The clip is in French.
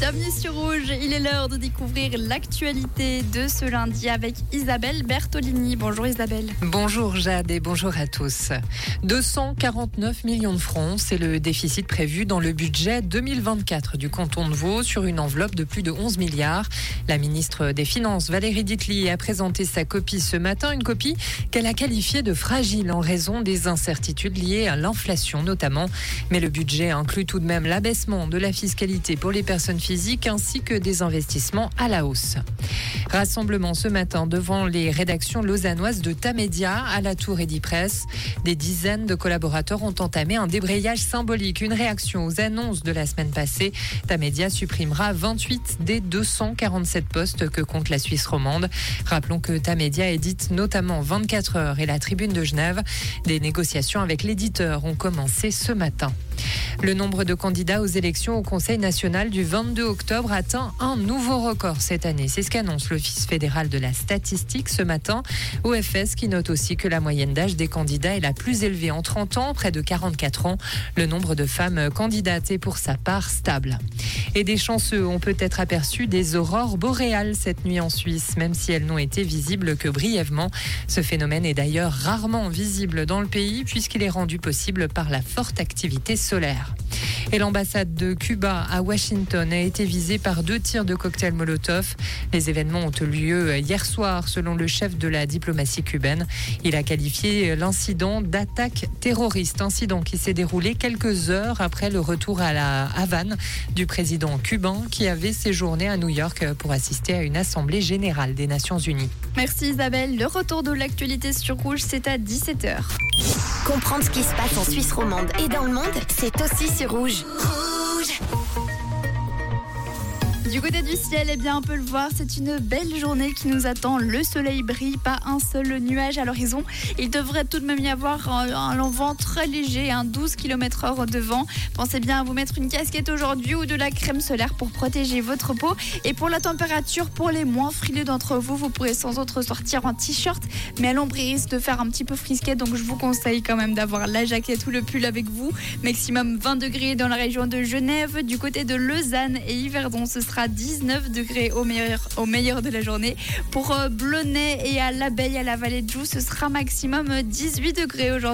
Bienvenue sur Rouge. Il est l'heure de découvrir l'actualité de ce lundi avec Isabelle Bertolini. Bonjour Isabelle. Bonjour Jade et bonjour à tous. 249 millions de francs, c'est le déficit prévu dans le budget 2024 du canton de Vaud sur une enveloppe de plus de 11 milliards. La ministre des Finances, Valérie Ditli, a présenté sa copie ce matin, une copie qu'elle a qualifiée de fragile en raison des incertitudes liées à l'inflation notamment. Mais le budget inclut tout de même l'abaissement de la fiscalité pour les personnes ainsi que des investissements à la hausse. Rassemblement ce matin devant les rédactions lausannoises de Tamedia à la Tour Edipresse. Des dizaines de collaborateurs ont entamé un débrayage symbolique, une réaction aux annonces de la semaine passée. Tamedia supprimera 28 des 247 postes que compte la Suisse romande. Rappelons que Tamedia édite notamment 24 heures et la Tribune de Genève. Des négociations avec l'éditeur ont commencé ce matin. Le nombre de candidats aux élections au Conseil national du 22 octobre atteint un nouveau record cette année. C'est ce qu'annonce l'Office fédéral de la statistique ce matin. OFS qui note aussi que la moyenne d'âge des candidats est la plus élevée en 30 ans, près de 44 ans. Le nombre de femmes candidates est pour sa part stable. Et des chanceux ont peut-être aperçu des aurores boréales cette nuit en Suisse, même si elles n'ont été visibles que brièvement. Ce phénomène est d'ailleurs rarement visible dans le pays puisqu'il est rendu possible par la forte activité solaire. Et l'ambassade de Cuba à Washington a été visée par deux tirs de cocktail Molotov. Les événements ont eu lieu hier soir, selon le chef de la diplomatie cubaine. Il a qualifié l'incident d'attaque terroriste, incident qui s'est déroulé quelques heures après le retour à la Havane du président cubain qui avait séjourné à New York pour assister à une assemblée générale des Nations Unies. Merci Isabelle. Le retour de l'actualité sur Rouge, c'est à 17h. Comprendre ce qui se passe en Suisse romande et dans le monde, c'est aussi sur Rouge. Rouge. Du côté du ciel, eh bien, on peut le voir, c'est une belle journée qui nous attend. Le soleil brille, pas un seul nuage à l'horizon. Il devrait tout de même y avoir un, vent très léger, un 12 km heure de vent. Pensez bien à vous mettre une casquette aujourd'hui ou de la crème solaire pour protéger votre peau. Et pour la température, pour les moins frileux d'entre vous, vous pourrez sans autre sortir en t-shirt. Mais à l'ombre, il risque de faire un petit peu frisquet, donc je vous conseille quand même d'avoir la jaquette ou le pull avec vous. Maximum 20 degrés dans la région de Genève, du côté de Lausanne et Yverdon, ce sera 19 degrés au meilleur, au meilleur de la journée. Pour euh, Blonay et à l'Abeille, à la vallée de Joux, ce sera maximum 18 degrés aujourd'hui.